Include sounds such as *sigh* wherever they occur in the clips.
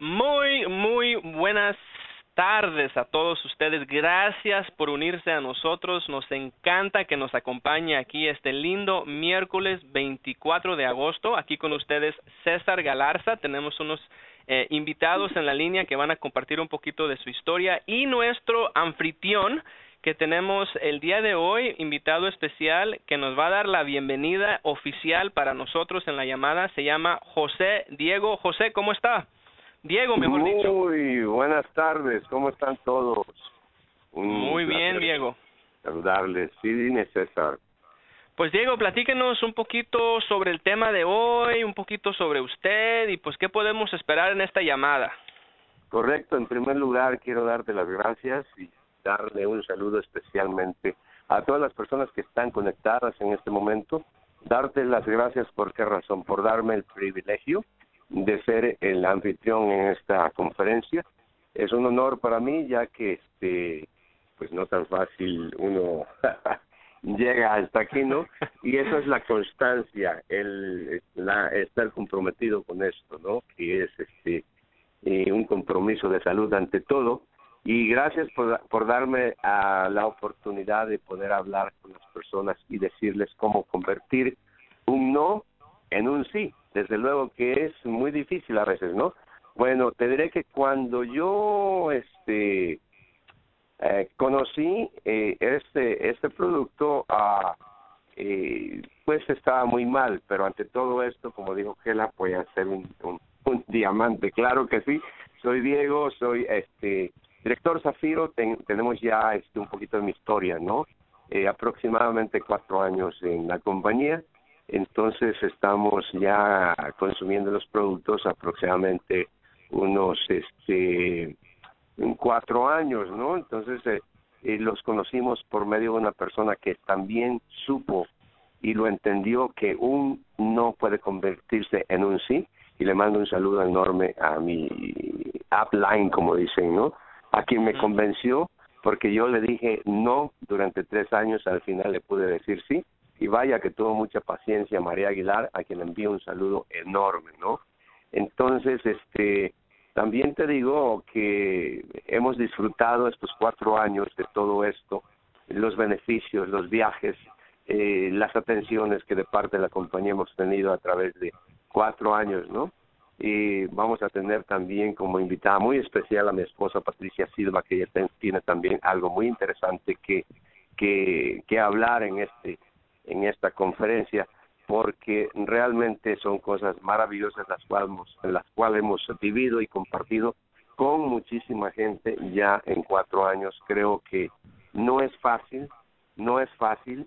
Muy, muy buenas tardes a todos ustedes. Gracias por unirse a nosotros. Nos encanta que nos acompañe aquí este lindo miércoles 24 de agosto. Aquí con ustedes César Galarza. Tenemos unos eh, invitados en la línea que van a compartir un poquito de su historia y nuestro anfitrión que tenemos el día de hoy, invitado especial, que nos va a dar la bienvenida oficial para nosotros en la llamada, se llama José Diego. José, ¿cómo está? Diego, mejor dicho. Muy buenas tardes, ¿cómo están todos? Muy bien, Diego. Saludarles. Sí, dime, César. Pues Diego, platíquenos un poquito sobre el tema de hoy, un poquito sobre usted y pues qué podemos esperar en esta llamada. Correcto, en primer lugar quiero darte las gracias y darle un saludo especialmente a todas las personas que están conectadas en este momento. Darte las gracias por qué razón, por darme el privilegio de ser el anfitrión en esta conferencia. Es un honor para mí ya que este pues no tan fácil uno *laughs* llega hasta aquí, ¿no? *laughs* Y eso es la constancia, el la, estar comprometido con esto, ¿no? Que es este eh, un compromiso de salud ante todo y gracias por, por darme a la oportunidad de poder hablar con las personas y decirles cómo convertir un no en un sí. Desde luego que es muy difícil a veces, ¿no? Bueno, te diré que cuando yo este eh, conocí eh, este este producto, ah, eh, pues estaba muy mal, pero ante todo esto, como dijo Gela, voy a un, un, un *laughs* diamante. Claro que sí. Soy Diego, soy este Director Zafiro, tenemos ya este, un poquito de mi historia, ¿no? Eh, aproximadamente cuatro años en la compañía, entonces estamos ya consumiendo los productos aproximadamente unos este cuatro años, ¿no? Entonces eh, eh, los conocimos por medio de una persona que también supo y lo entendió que un no puede convertirse en un sí y le mando un saludo enorme a mi upline, como dicen, ¿no? a quien me convenció porque yo le dije no durante tres años, al final le pude decir sí, y vaya que tuvo mucha paciencia María Aguilar, a quien envío un saludo enorme, ¿no? Entonces, este, también te digo que hemos disfrutado estos cuatro años de todo esto, los beneficios, los viajes, eh, las atenciones que de parte de la compañía hemos tenido a través de cuatro años, ¿no? y vamos a tener también como invitada muy especial a mi esposa Patricia Silva que ella tiene también algo muy interesante que que, que hablar en este en esta conferencia porque realmente son cosas maravillosas las cuales en las cuales hemos vivido y compartido con muchísima gente ya en cuatro años creo que no es fácil no es fácil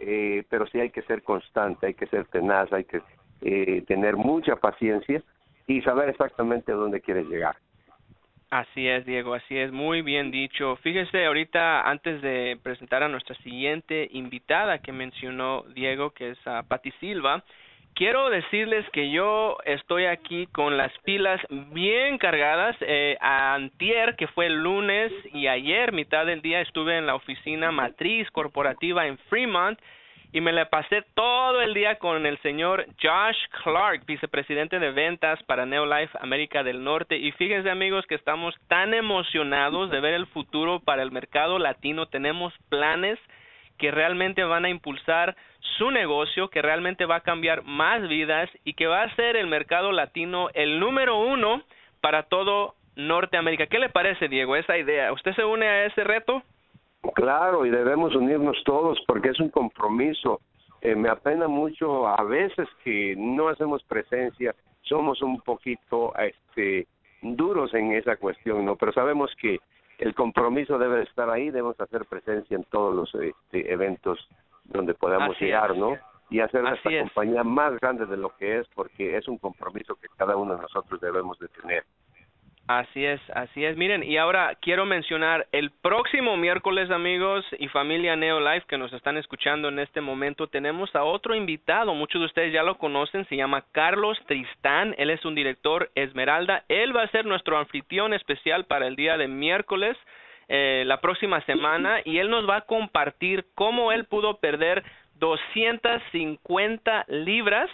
eh, pero sí hay que ser constante hay que ser tenaz hay que eh, tener mucha paciencia y saber exactamente dónde quieres llegar. Así es, Diego, así es, muy bien dicho. Fíjese, ahorita antes de presentar a nuestra siguiente invitada que mencionó Diego, que es a Patti Silva, quiero decirles que yo estoy aquí con las pilas bien cargadas. Eh, antier, que fue el lunes, y ayer, mitad del día, estuve en la oficina matriz corporativa en Fremont y me la pasé todo el día con el señor Josh Clark, vicepresidente de ventas para Neolife América del Norte. Y fíjense amigos que estamos tan emocionados de ver el futuro para el mercado latino. Tenemos planes que realmente van a impulsar su negocio, que realmente va a cambiar más vidas y que va a ser el mercado latino el número uno para todo Norteamérica. ¿Qué le parece, Diego, esa idea? ¿Usted se une a ese reto? Claro, y debemos unirnos todos porque es un compromiso. Eh, me apena mucho a veces que no hacemos presencia, somos un poquito este, duros en esa cuestión, ¿no? Pero sabemos que el compromiso debe estar ahí, debemos hacer presencia en todos los este, eventos donde podamos llegar, ¿no? Y hacer esta compañía más grande de lo que es, porque es un compromiso que cada uno de nosotros debemos de tener. Así es, así es. Miren, y ahora quiero mencionar el próximo miércoles, amigos y familia Neolife que nos están escuchando en este momento, tenemos a otro invitado. Muchos de ustedes ya lo conocen, se llama Carlos Tristán. Él es un director Esmeralda. Él va a ser nuestro anfitrión especial para el día de miércoles. Eh, la próxima semana y él nos va a compartir cómo él pudo perder 250 libras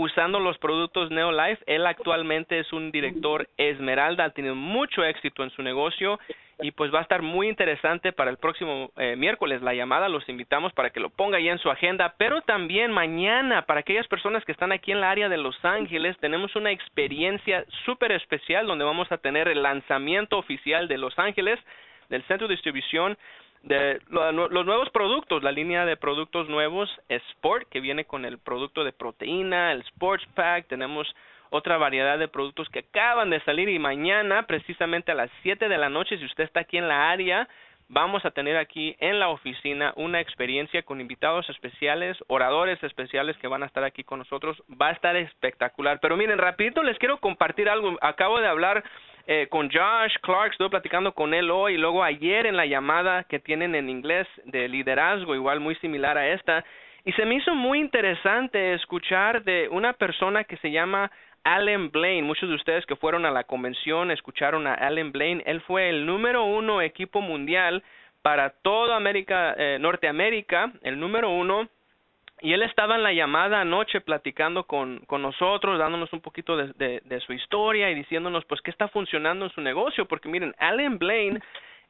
usando los productos Neolife. Él actualmente es un director Esmeralda, ha tenido mucho éxito en su negocio y pues va a estar muy interesante para el próximo eh, miércoles la llamada. Los invitamos para que lo ponga ahí en su agenda, pero también mañana para aquellas personas que están aquí en la área de Los Ángeles tenemos una experiencia súper especial donde vamos a tener el lanzamiento oficial de Los Ángeles del centro de distribución de los nuevos productos, la línea de productos nuevos Sport que viene con el producto de proteína, el Sports Pack, tenemos otra variedad de productos que acaban de salir y mañana precisamente a las 7 de la noche si usted está aquí en la área vamos a tener aquí en la oficina una experiencia con invitados especiales, oradores especiales que van a estar aquí con nosotros. Va a estar espectacular. Pero miren, rapidito les quiero compartir algo. Acabo de hablar eh, con Josh Clark, estuve platicando con él hoy y luego ayer en la llamada que tienen en inglés de liderazgo, igual muy similar a esta. Y se me hizo muy interesante escuchar de una persona que se llama Allen Blaine. Muchos de ustedes que fueron a la convención escucharon a Allen Blaine. Él fue el número uno equipo mundial para toda América, eh, Norteamérica, el número uno. Y él estaba en la llamada anoche platicando con, con nosotros, dándonos un poquito de, de, su historia y diciéndonos pues qué está funcionando en su negocio. Porque miren, Allen Blaine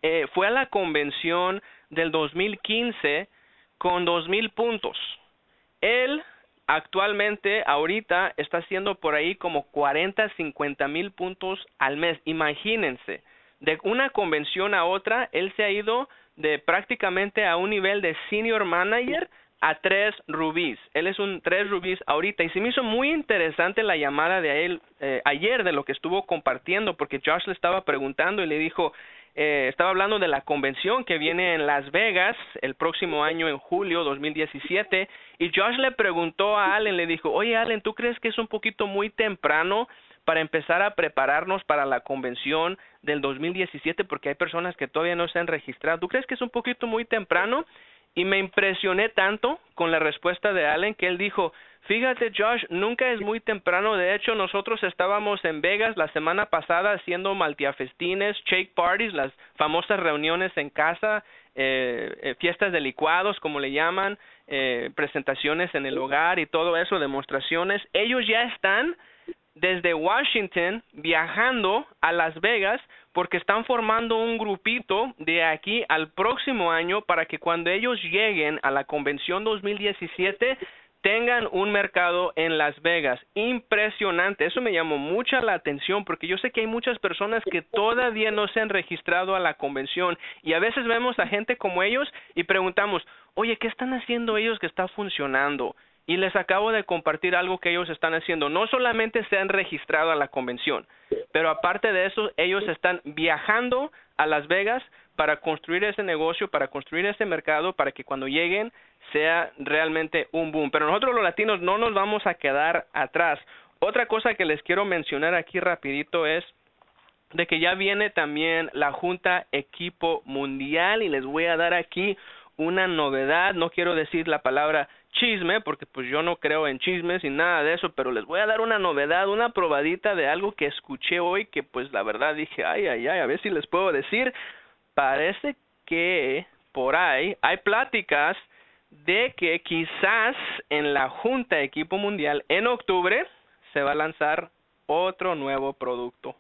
eh, fue a la convención del 2015 con dos mil puntos. Él actualmente, ahorita, está haciendo por ahí como 40, 50 mil puntos al mes. Imagínense, de una convención a otra, él se ha ido de prácticamente a un nivel de senior manager a tres rubíes. Él es un tres rubíes ahorita. Y se me hizo muy interesante la llamada de él eh, ayer de lo que estuvo compartiendo, porque Josh le estaba preguntando y le dijo, eh, estaba hablando de la convención que viene en Las Vegas el próximo año en julio 2017 y Josh le preguntó a Allen, le dijo, oye Allen, ¿tú crees que es un poquito muy temprano para empezar a prepararnos para la convención del 2017 porque hay personas que todavía no se han registrado? ¿Tú crees que es un poquito muy temprano? Y me impresioné tanto con la respuesta de Allen que él dijo, Fíjate, Josh, nunca es muy temprano. De hecho, nosotros estábamos en Vegas la semana pasada haciendo maltiafestines, shake parties, las famosas reuniones en casa, eh, eh, fiestas de licuados, como le llaman, eh, presentaciones en el hogar y todo eso, demostraciones. Ellos ya están desde Washington viajando a Las Vegas porque están formando un grupito de aquí al próximo año para que cuando ellos lleguen a la convención 2017 tengan un mercado en Las Vegas. Impresionante. Eso me llamó mucha la atención porque yo sé que hay muchas personas que todavía no se han registrado a la convención y a veces vemos a gente como ellos y preguntamos, oye, ¿qué están haciendo ellos que está funcionando? Y les acabo de compartir algo que ellos están haciendo. No solamente se han registrado a la convención, pero aparte de eso, ellos están viajando a Las Vegas para construir ese negocio, para construir ese mercado, para que cuando lleguen sea realmente un boom. Pero nosotros los latinos no nos vamos a quedar atrás. Otra cosa que les quiero mencionar aquí rapidito es de que ya viene también la Junta Equipo Mundial y les voy a dar aquí una novedad, no quiero decir la palabra chisme porque pues yo no creo en chismes y nada de eso, pero les voy a dar una novedad, una probadita de algo que escuché hoy que pues la verdad dije, ay, ay, ay, a ver si les puedo decir, parece que por ahí hay pláticas de que quizás en la Junta de Equipo Mundial en octubre se va a lanzar otro nuevo producto.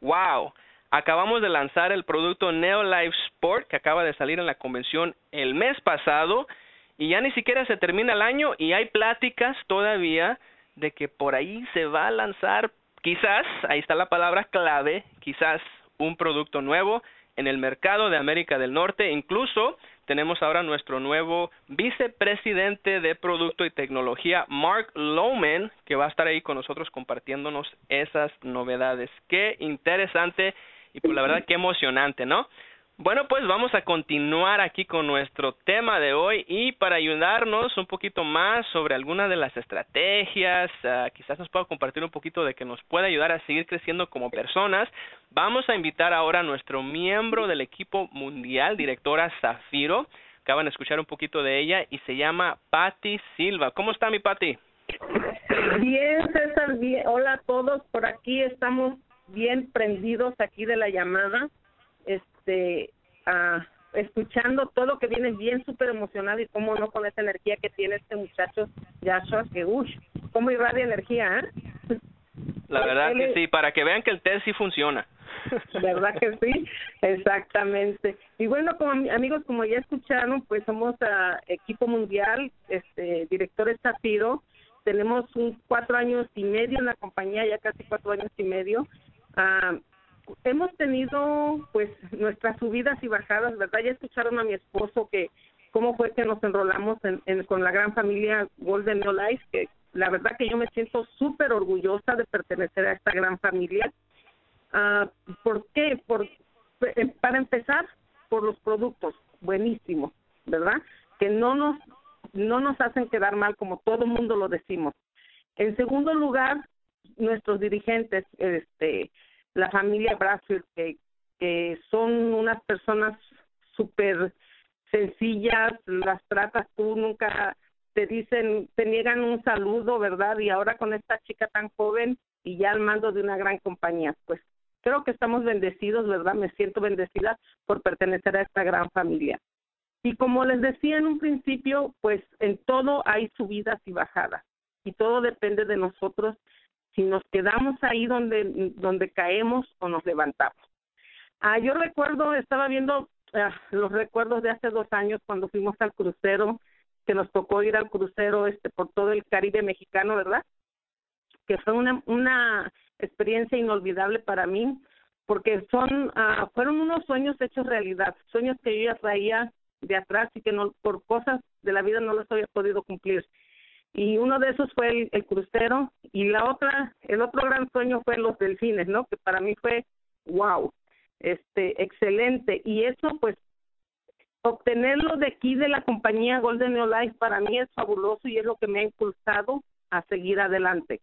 ¡Wow! Acabamos de lanzar el producto Neolife Sport que acaba de salir en la convención el mes pasado y ya ni siquiera se termina el año y hay pláticas todavía de que por ahí se va a lanzar quizás, ahí está la palabra clave, quizás un producto nuevo en el mercado de América del Norte, incluso tenemos ahora nuestro nuevo vicepresidente de Producto y Tecnología, Mark Lowman, que va a estar ahí con nosotros compartiéndonos esas novedades. Qué interesante y pues la verdad qué emocionante, ¿no? Bueno, pues vamos a continuar aquí con nuestro tema de hoy y para ayudarnos un poquito más sobre algunas de las estrategias, uh, quizás nos pueda compartir un poquito de que nos pueda ayudar a seguir creciendo como personas, vamos a invitar ahora a nuestro miembro del equipo mundial, directora Zafiro. Acaban de escuchar un poquito de ella y se llama Patti Silva. ¿Cómo está mi Patti? Bien, César, bien. Hola a todos, por aquí estamos bien prendidos aquí de la llamada este, ah, escuchando todo lo que viene bien súper emocionado y cómo no con esa energía que tiene este muchacho Joshua, que uy, cómo irradia energía, ¿eh? La *laughs* verdad que sí, para que vean que el té sí funciona. ¿Verdad que sí? Exactamente. Y bueno, como amigos, como ya escucharon, pues somos uh, equipo mundial, este director Zafiro, tenemos un cuatro años y medio en la compañía, ya casi cuatro años y medio. Uh, hemos tenido pues nuestras subidas y bajadas, ¿verdad? Ya escucharon a mi esposo que cómo fue que nos enrolamos en, con la gran familia Golden No Life, que la verdad que yo me siento súper orgullosa de pertenecer a esta gran familia. Uh, ¿Por qué? Por, eh, para empezar, por los productos, buenísimos, ¿verdad? Que no nos no nos hacen quedar mal como todo mundo lo decimos. En segundo lugar, nuestros dirigentes, este, la familia Brasil, que, que son unas personas súper sencillas, las tratas tú, nunca te dicen, te niegan un saludo, ¿verdad? Y ahora con esta chica tan joven y ya al mando de una gran compañía, pues creo que estamos bendecidos, ¿verdad? Me siento bendecida por pertenecer a esta gran familia. Y como les decía en un principio, pues en todo hay subidas y bajadas y todo depende de nosotros si nos quedamos ahí donde donde caemos o nos levantamos. Ah, yo recuerdo, estaba viendo ah, los recuerdos de hace dos años cuando fuimos al crucero, que nos tocó ir al crucero este por todo el Caribe mexicano, ¿verdad? Que fue una una experiencia inolvidable para mí porque son ah, fueron unos sueños hechos realidad, sueños que yo ya traía de atrás y que no por cosas de la vida no los había podido cumplir. Y uno de esos fue el, crucero y la otra, el otro gran sueño fue los delfines, ¿no? Que para mí fue wow, este, excelente. Y eso pues obtenerlo de aquí de la compañía Golden New Life para mí es fabuloso y es lo que me ha impulsado a seguir adelante.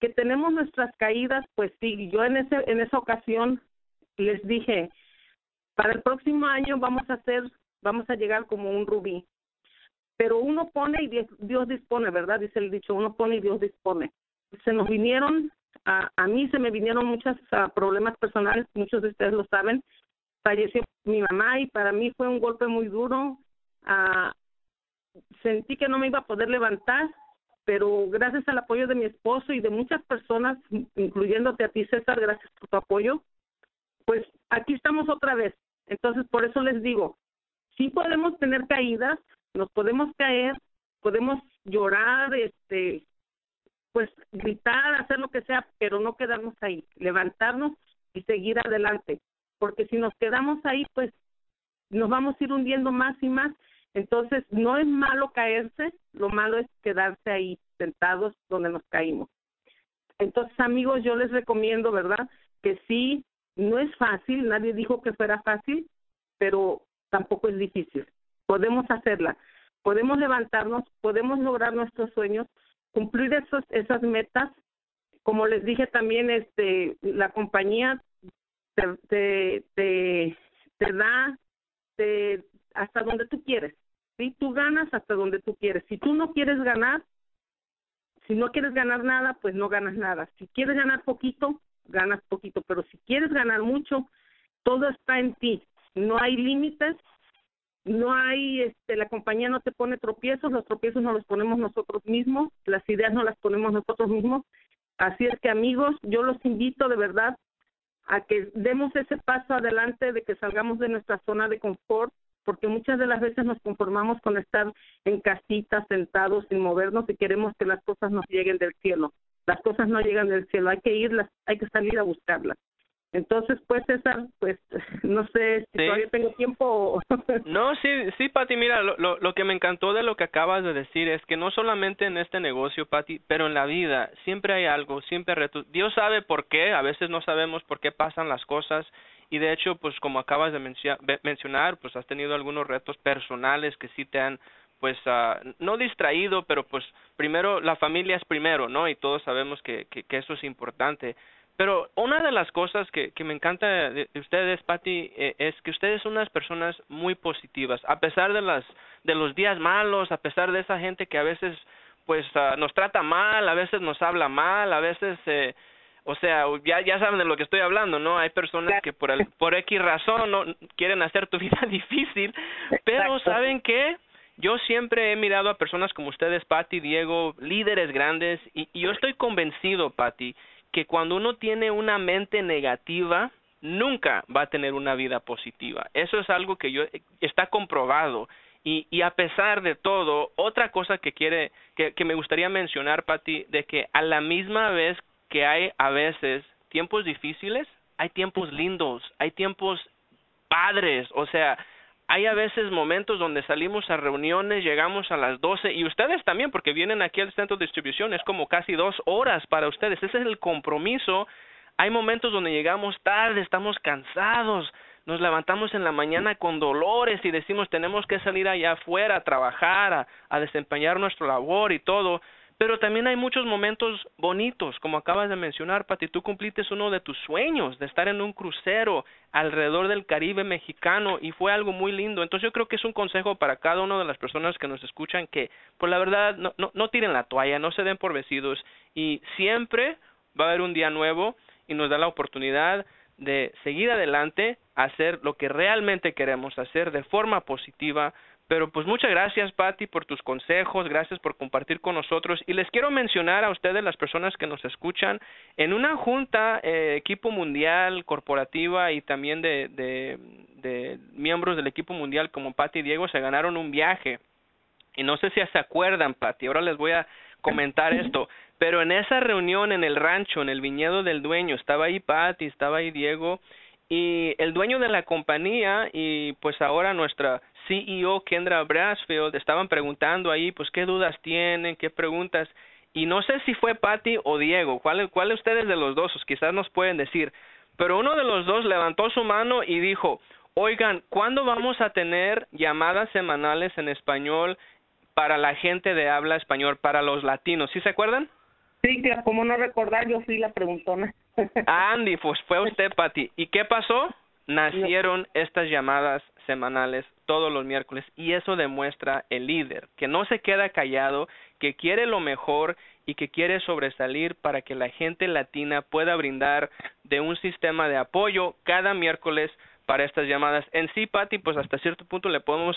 Que tenemos nuestras caídas, pues sí, yo en ese en esa ocasión les dije, para el próximo año vamos a hacer vamos a llegar como un rubí. Pero uno pone y Dios dispone, ¿verdad? Dice el dicho, uno pone y Dios dispone. Se nos vinieron, a, a mí se me vinieron muchos problemas personales, muchos de ustedes lo saben. Falleció mi mamá y para mí fue un golpe muy duro. Uh, sentí que no me iba a poder levantar, pero gracias al apoyo de mi esposo y de muchas personas, incluyéndote a ti, César, gracias por tu apoyo, pues aquí estamos otra vez. Entonces, por eso les digo, sí podemos tener caídas, nos podemos caer, podemos llorar, este, pues gritar, hacer lo que sea, pero no quedarnos ahí, levantarnos y seguir adelante, porque si nos quedamos ahí, pues nos vamos a ir hundiendo más y más. Entonces, no es malo caerse, lo malo es quedarse ahí sentados donde nos caímos. Entonces, amigos, yo les recomiendo, ¿verdad? Que sí, no es fácil, nadie dijo que fuera fácil, pero tampoco es difícil. Podemos hacerla, podemos levantarnos, podemos lograr nuestros sueños, cumplir esos, esas metas. Como les dije también, este, la compañía te, te, te, te da te, hasta donde tú quieres. ¿sí? Tú ganas hasta donde tú quieres. Si tú no quieres ganar, si no quieres ganar nada, pues no ganas nada. Si quieres ganar poquito, ganas poquito. Pero si quieres ganar mucho, todo está en ti no hay límites, no hay, este, la compañía no te pone tropiezos, los tropiezos no los ponemos nosotros mismos, las ideas no las ponemos nosotros mismos. Así es que amigos, yo los invito de verdad a que demos ese paso adelante de que salgamos de nuestra zona de confort, porque muchas de las veces nos conformamos con estar en casitas, sentados, sin movernos y queremos que las cosas nos lleguen del cielo. Las cosas no llegan del cielo, hay que irlas, hay que salir a buscarlas. Entonces, pues César, pues *laughs* no sé si todavía tengo tiempo. *laughs* no, sí, sí, Pati, mira, lo, lo, lo, que me encantó de lo que acabas de decir es que no solamente en este negocio, Pati, pero en la vida siempre hay algo, siempre retos. Dios sabe por qué, a veces no sabemos por qué pasan las cosas y de hecho, pues como acabas de mencionar, pues has tenido algunos retos personales que sí te han pues uh, no distraído, pero pues primero la familia es primero, ¿no? Y todos sabemos que, que, que eso es importante. Pero una de las cosas que, que me encanta de, ustedes, Patty, eh, es que ustedes son unas personas muy positivas, a pesar de las de los días malos, a pesar de esa gente que a veces pues ah, nos trata mal, a veces nos habla mal, a veces eh, o sea, ya ya saben de lo que estoy hablando, ¿no? Hay personas que por el, por X razón no quieren hacer tu *laughs* vida difícil, pero saben que yo siempre he mirado a personas como ustedes, Patti, Diego, líderes grandes, y, y yo estoy convencido, Patti, que cuando uno tiene una mente negativa, nunca va a tener una vida positiva. Eso es algo que yo está comprobado. Y, y a pesar de todo, otra cosa que quiere, que, que me gustaría mencionar, Patti, de que a la misma vez que hay a veces tiempos difíciles, hay tiempos lindos, hay tiempos padres, o sea, hay a veces momentos donde salimos a reuniones, llegamos a las 12 y ustedes también, porque vienen aquí al centro de distribución, es como casi dos horas para ustedes, ese es el compromiso. Hay momentos donde llegamos tarde, estamos cansados, nos levantamos en la mañana con dolores y decimos tenemos que salir allá afuera a trabajar, a, a desempeñar nuestra labor y todo, pero también hay muchos momentos bonitos, como acabas de mencionar, Pati, tú cumpliste uno de tus sueños de estar en un crucero alrededor del Caribe mexicano y fue algo muy lindo. Entonces yo creo que es un consejo para cada una de las personas que nos escuchan que, pues la verdad, no, no, no tiren la toalla, no se den por vencidos y siempre va a haber un día nuevo y nos da la oportunidad de seguir adelante, hacer lo que realmente queremos hacer de forma positiva, pero pues muchas gracias, Patti, por tus consejos, gracias por compartir con nosotros. Y les quiero mencionar a ustedes, las personas que nos escuchan, en una junta, eh, equipo mundial, corporativa y también de, de, de miembros del equipo mundial como Patti y Diego se ganaron un viaje. Y no sé si se acuerdan, Patti, ahora les voy a comentar esto. Pero en esa reunión en el rancho, en el viñedo del dueño, estaba ahí Patti, estaba ahí Diego, y el dueño de la compañía y pues ahora nuestra CEO Kendra Brasfield estaban preguntando ahí, pues qué dudas tienen, qué preguntas, y no sé si fue Patty o Diego, cuál, cuál de ustedes de los dos, quizás nos pueden decir, pero uno de los dos levantó su mano y dijo, oigan, ¿cuándo vamos a tener llamadas semanales en español para la gente de habla español, para los latinos? ¿Sí se acuerdan? Sí, como no recordar, yo fui la preguntona. Andy, pues fue usted, Patty. ¿Y qué pasó? Nacieron estas llamadas semanales todos los miércoles y eso demuestra el líder, que no se queda callado, que quiere lo mejor y que quiere sobresalir para que la gente latina pueda brindar de un sistema de apoyo cada miércoles para estas llamadas. En sí, Patti, pues hasta cierto punto le podemos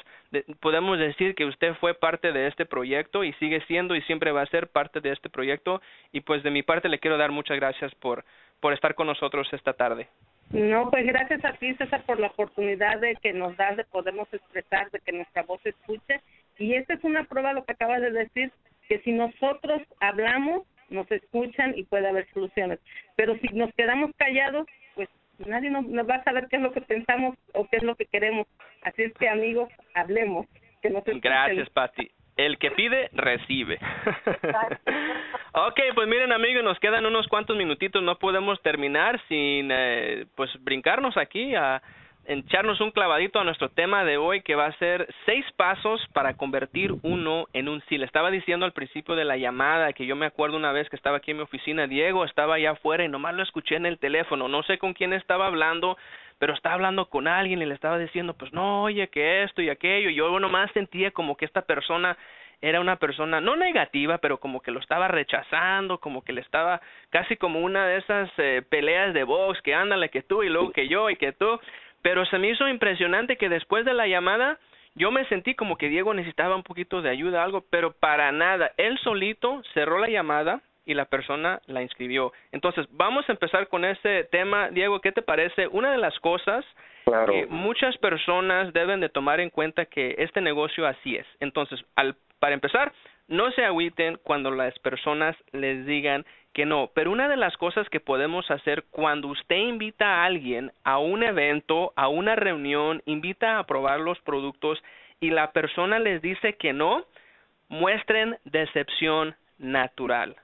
podemos decir que usted fue parte de este proyecto y sigue siendo y siempre va a ser parte de este proyecto y pues de mi parte le quiero dar muchas gracias por por estar con nosotros esta tarde. No, pues gracias a ti, César, por la oportunidad de que nos das de podernos expresar, de que nuestra voz se escuche. Y esta es una prueba, lo que acabas de decir, que si nosotros hablamos, nos escuchan y puede haber soluciones. Pero si nos quedamos callados, pues nadie nos, va a saber qué es lo que pensamos o qué es lo que queremos. Así es que, amigos, hablemos. Que nos Gracias, Patti. El que pide, recibe. *laughs* ok, pues miren amigos, nos quedan unos cuantos minutitos, no podemos terminar sin eh, pues brincarnos aquí a echarnos un clavadito a nuestro tema de hoy que va a ser seis pasos para convertir uno en un sí. Le estaba diciendo al principio de la llamada que yo me acuerdo una vez que estaba aquí en mi oficina, Diego estaba allá afuera y nomás lo escuché en el teléfono, no sé con quién estaba hablando, pero estaba hablando con alguien y le estaba diciendo, pues no, oye, que esto y aquello. Y yo nomás sentía como que esta persona era una persona no negativa, pero como que lo estaba rechazando, como que le estaba casi como una de esas eh, peleas de box, que ándale que tú y luego que yo y que tú. Pero se me hizo impresionante que después de la llamada yo me sentí como que Diego necesitaba un poquito de ayuda, algo, pero para nada. Él solito cerró la llamada, y la persona la inscribió. Entonces, vamos a empezar con ese tema. Diego, ¿qué te parece? Una de las cosas que muchas personas deben de tomar en cuenta que este negocio así es. Entonces, al, para empezar, no se agüiten cuando las personas les digan que no, pero una de las cosas que podemos hacer cuando usted invita a alguien a un evento, a una reunión, invita a probar los productos y la persona les dice que no, muestren decepción natural.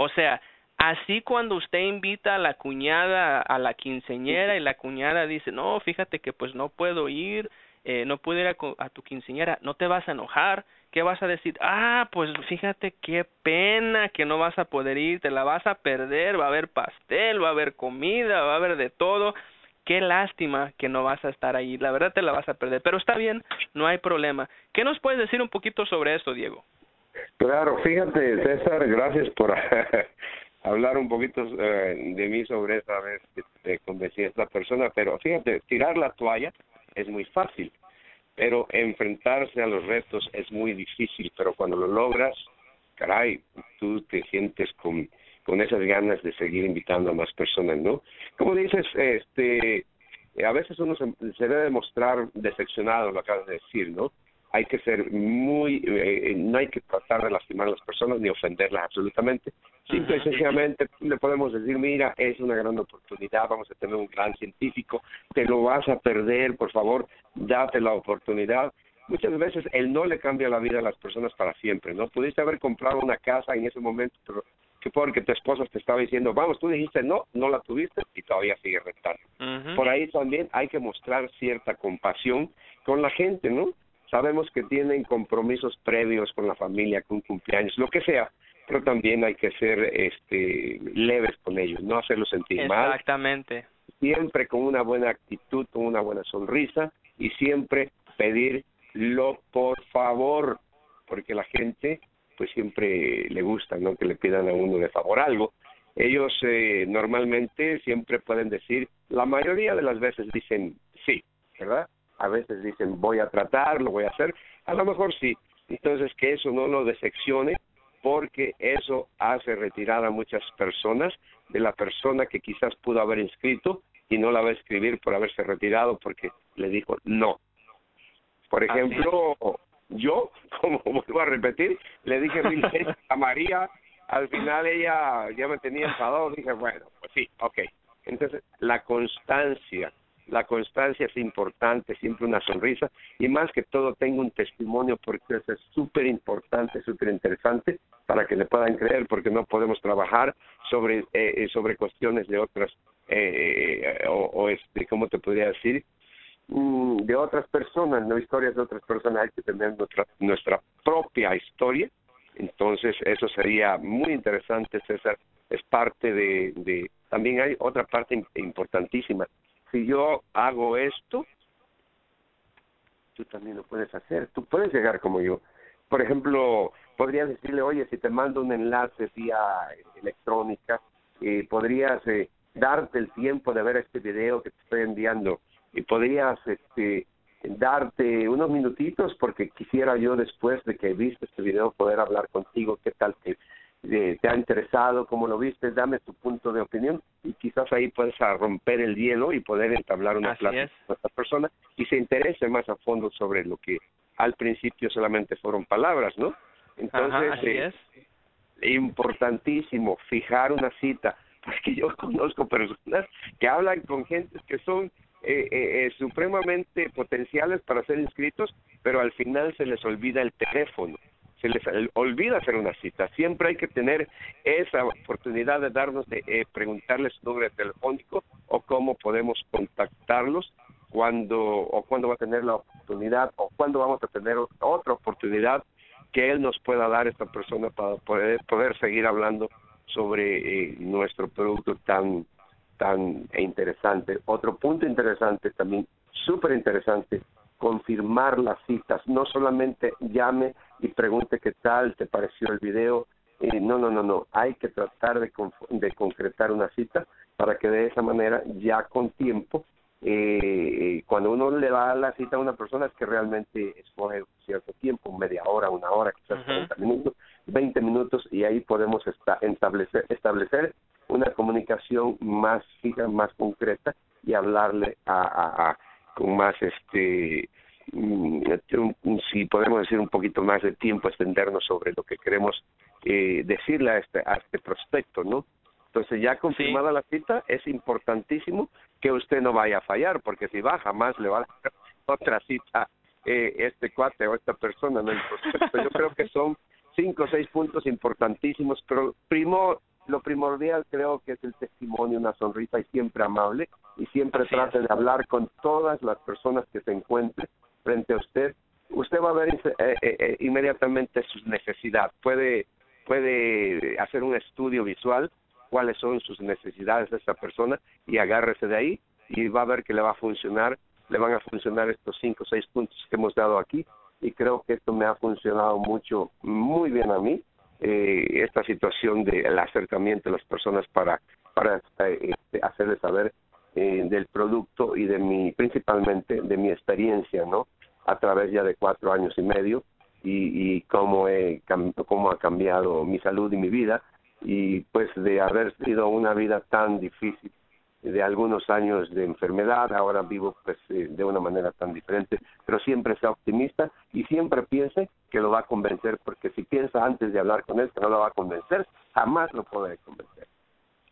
O sea, así cuando usted invita a la cuñada a la quinceñera y la cuñada dice, no, fíjate que pues no puedo ir, eh, no puedo ir a, tu quinceñera, no te vas a enojar, ¿qué vas a decir? Ah, pues fíjate qué pena que no vas a poder ir, te la vas a perder, va a haber pastel, va a haber comida, va a haber de todo. Qué lástima que no vas a estar ahí, la verdad te la vas a perder, pero está bien, no hay problema. ¿Qué nos puedes decir un poquito sobre esto, Diego? Claro, fíjate, César, gracias por *laughs* hablar un poquito eh, de mí sobre esa vez que te convencí a esta persona, pero fíjate, tirar la toalla es muy fácil, pero enfrentarse a los retos es muy difícil, pero cuando lo logras, caray, tú te sientes con, con esas ganas de seguir invitando a más personas, ¿no? Como dices, este, a veces uno se, se debe mostrar decepcionado, lo acabas de decir, ¿no? Hay que ser muy, eh, no hay que tratar de lastimar a las personas ni ofenderlas absolutamente. Simple y sencillamente le podemos decir, mira, es una gran oportunidad, vamos a tener un gran científico, te lo vas a perder, por favor, date la oportunidad. Muchas veces el no le cambia la vida a las personas para siempre, ¿no? Pudiste haber comprado una casa en ese momento, pero que porque tu esposa te estaba diciendo, vamos, tú dijiste no, no la tuviste y todavía sigue rentando. Por ahí también hay que mostrar cierta compasión con la gente, ¿no? Sabemos que tienen compromisos previos con la familia, con cumpleaños, lo que sea, pero también hay que ser este leves con ellos, no hacerlos sentir mal. Exactamente. Siempre con una buena actitud, con una buena sonrisa y siempre pedirlo por favor, porque la gente pues siempre le gusta, ¿no? Que le pidan a uno de favor algo. Ellos eh, normalmente siempre pueden decir, la mayoría de las veces dicen sí, ¿verdad? A veces dicen voy a tratar, lo voy a hacer, a lo mejor sí. Entonces que eso no lo decepcione porque eso hace retirar a muchas personas de la persona que quizás pudo haber inscrito y no la va a escribir por haberse retirado porque le dijo no. Por ejemplo, yo, *laughs* como vuelvo a repetir, le dije a María, al final ella ya me tenía enfadado, dije, bueno, pues sí, ok. Entonces, la constancia la constancia es importante, siempre una sonrisa. Y más que todo tengo un testimonio porque eso es súper importante, súper interesante para que le puedan creer porque no podemos trabajar sobre eh, eh sobre cuestiones de otras eh, o, o, este cómo te podría decir mm, de otras personas, no historias de otras personas, hay que tener nuestra nuestra propia historia. Entonces eso sería muy interesante, César. Es parte de, de también hay otra parte importantísima si yo hago esto, tú también lo puedes hacer, tú puedes llegar como yo. Por ejemplo, podrías decirle, oye, si te mando un enlace vía electrónica, eh, podrías eh, darte el tiempo de ver este video que te estoy enviando y podrías este, darte unos minutitos porque quisiera yo después de que viste este video poder hablar contigo, qué tal que te ha interesado, cómo lo viste, dame tu punto de opinión y quizás ahí puedes romper el hielo y poder entablar una plática con esta persona y se interese más a fondo sobre lo que al principio solamente fueron palabras, ¿no? Entonces, eh, es. importantísimo fijar una cita, *laughs* porque yo conozco personas que hablan con gentes que son eh, eh, eh, supremamente potenciales para ser inscritos, pero al final se les olvida el teléfono se les olvida hacer una cita. Siempre hay que tener esa oportunidad de darnos, de eh, preguntarles su número telefónico o cómo podemos contactarlos cuando o cuándo va a tener la oportunidad o cuándo vamos a tener otra oportunidad que él nos pueda dar esta persona para poder poder seguir hablando sobre eh, nuestro producto tan tan interesante. Otro punto interesante también, súper interesante, confirmar las citas, no solamente llame y pregunte qué tal te pareció el video, eh, no, no, no, no, hay que tratar de, de concretar una cita para que de esa manera ya con tiempo, eh, cuando uno le da la cita a una persona es que realmente escoge cierto tiempo, media hora, una hora, quizás 40 minutos, 20 minutos y ahí podemos establecer, establecer una comunicación más fija, más concreta y hablarle a, a con más este si podemos decir un poquito más de tiempo extendernos sobre lo que queremos eh, decirle a este a este prospecto no entonces ya confirmada la cita es importantísimo que usted no vaya a fallar porque si va jamás le va a dar otra cita eh, este cuate o esta persona no el prospecto. Yo creo que son cinco o seis puntos importantísimos pero primo lo primordial creo que es el testimonio, una sonrisa y siempre amable y siempre trate de hablar con todas las personas que se encuentren frente a usted. Usted va a ver eh, eh, eh, inmediatamente sus necesidades. Puede puede hacer un estudio visual cuáles son sus necesidades de esa persona y agárrese de ahí y va a ver que le va a funcionar, le van a funcionar estos cinco o seis puntos que hemos dado aquí y creo que esto me ha funcionado mucho, muy bien a mí eh, esta situación del acercamiento de las personas para para este, hacerles saber eh, del producto y de mi principalmente de mi experiencia no a través ya de cuatro años y medio y, y cómo, he, cómo ha cambiado mi salud y mi vida. Y pues de haber sido una vida tan difícil de algunos años de enfermedad, ahora vivo pues eh, de una manera tan diferente, pero siempre sea optimista y siempre piense que lo va a convencer, porque si piensa antes de hablar con él que no lo va a convencer, jamás lo puede convencer.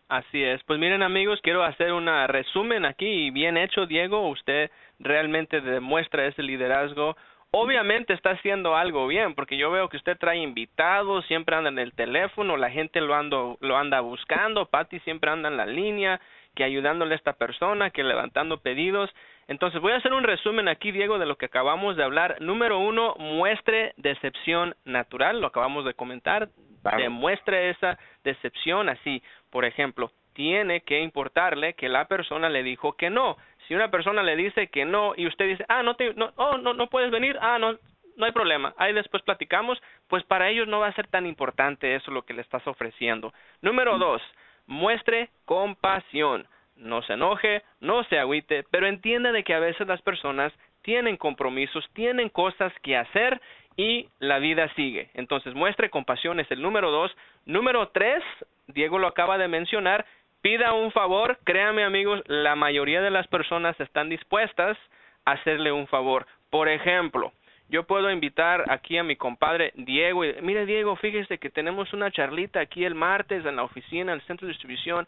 Así es. Pues miren amigos, quiero hacer un resumen aquí bien hecho, Diego. Usted realmente demuestra ese liderazgo. Obviamente está haciendo algo bien, porque yo veo que usted trae invitados, siempre anda en el teléfono, la gente lo, lo anda buscando, Patty siempre anda en la línea, que ayudándole a esta persona, que levantando pedidos. Entonces voy a hacer un resumen aquí, Diego, de lo que acabamos de hablar. Número uno, muestre decepción natural, lo acabamos de comentar. Demuestre esa decepción así. Por ejemplo, tiene que importarle que la persona le dijo que no. Si una persona le dice que no y usted dice, ah, no, te, no, oh, no, no puedes venir, ah, no, no hay problema, ahí después platicamos, pues para ellos no va a ser tan importante eso lo que le estás ofreciendo. Número dos, muestre compasión. No se enoje, no se agüite, pero entienda de que a veces las personas tienen compromisos, tienen cosas que hacer y la vida sigue. Entonces, muestre compasión es el número dos. Número tres, Diego lo acaba de mencionar, pida un favor. Créame amigos, la mayoría de las personas están dispuestas a hacerle un favor. Por ejemplo, yo puedo invitar aquí a mi compadre Diego. Y, Mire, Diego, fíjese que tenemos una charlita aquí el martes en la oficina, en el centro de distribución.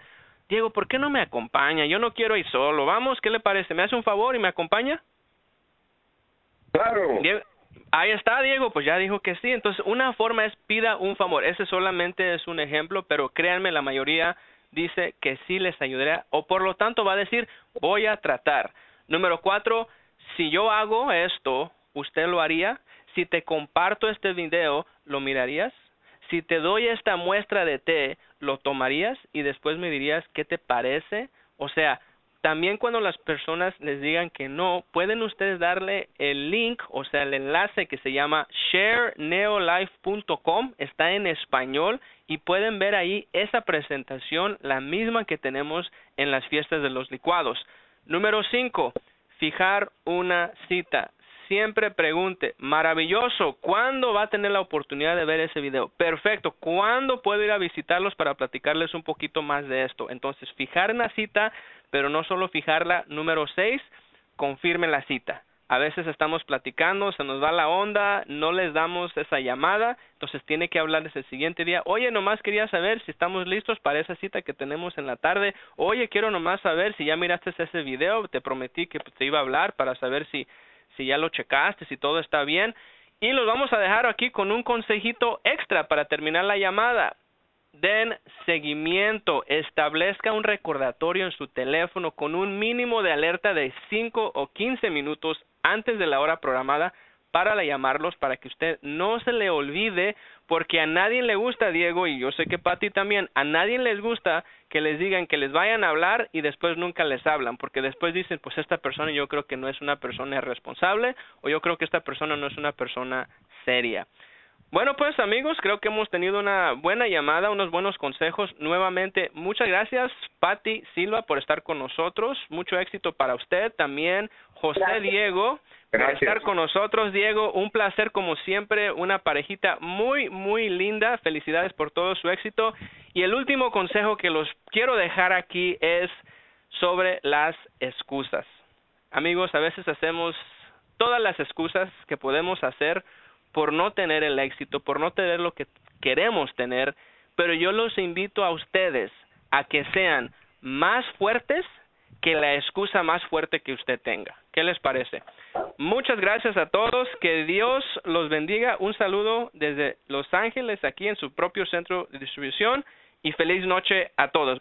Diego, ¿por qué no me acompaña? Yo no quiero ir solo. Vamos, ¿qué le parece? ¿Me hace un favor y me acompaña? Claro. Ahí está, Diego, pues ya dijo que sí. Entonces, una forma es pida un favor. Ese solamente es un ejemplo, pero créanme, la mayoría dice que sí les ayudará o por lo tanto va a decir voy a tratar. Número cuatro, si yo hago esto, ¿usted lo haría? Si te comparto este video, ¿lo mirarías? Si te doy esta muestra de té, ¿lo tomarías? Y después me dirías qué te parece. O sea, también cuando las personas les digan que no, pueden ustedes darle el link, o sea, el enlace que se llama shareneolife.com, está en español y pueden ver ahí esa presentación, la misma que tenemos en las fiestas de los licuados. Número 5, fijar una cita siempre pregunte, maravilloso, ¿cuándo va a tener la oportunidad de ver ese video? Perfecto, ¿cuándo puedo ir a visitarlos para platicarles un poquito más de esto? Entonces, fijar una cita, pero no solo fijarla. Número seis, confirme la cita. A veces estamos platicando, se nos va la onda, no les damos esa llamada, entonces tiene que hablarles el siguiente día. Oye, nomás quería saber si estamos listos para esa cita que tenemos en la tarde. Oye, quiero nomás saber si ya miraste ese video, te prometí que te iba a hablar para saber si si ya lo checaste, si todo está bien. Y los vamos a dejar aquí con un consejito extra para terminar la llamada. Den seguimiento, establezca un recordatorio en su teléfono con un mínimo de alerta de 5 o 15 minutos antes de la hora programada para llamarlos para que usted no se le olvide porque a nadie le gusta Diego y yo sé que Patti también a nadie les gusta que les digan que les vayan a hablar y después nunca les hablan porque después dicen pues esta persona yo creo que no es una persona responsable o yo creo que esta persona no es una persona seria bueno, pues amigos, creo que hemos tenido una buena llamada, unos buenos consejos. Nuevamente, muchas gracias, Patti Silva, por estar con nosotros. Mucho éxito para usted también, José Diego, por estar con nosotros. Diego, un placer como siempre, una parejita muy, muy linda. Felicidades por todo su éxito. Y el último consejo que los quiero dejar aquí es sobre las excusas. Amigos, a veces hacemos todas las excusas que podemos hacer por no tener el éxito, por no tener lo que queremos tener, pero yo los invito a ustedes a que sean más fuertes que la excusa más fuerte que usted tenga. ¿Qué les parece? Muchas gracias a todos, que Dios los bendiga. Un saludo desde Los Ángeles, aquí en su propio centro de distribución, y feliz noche a todos.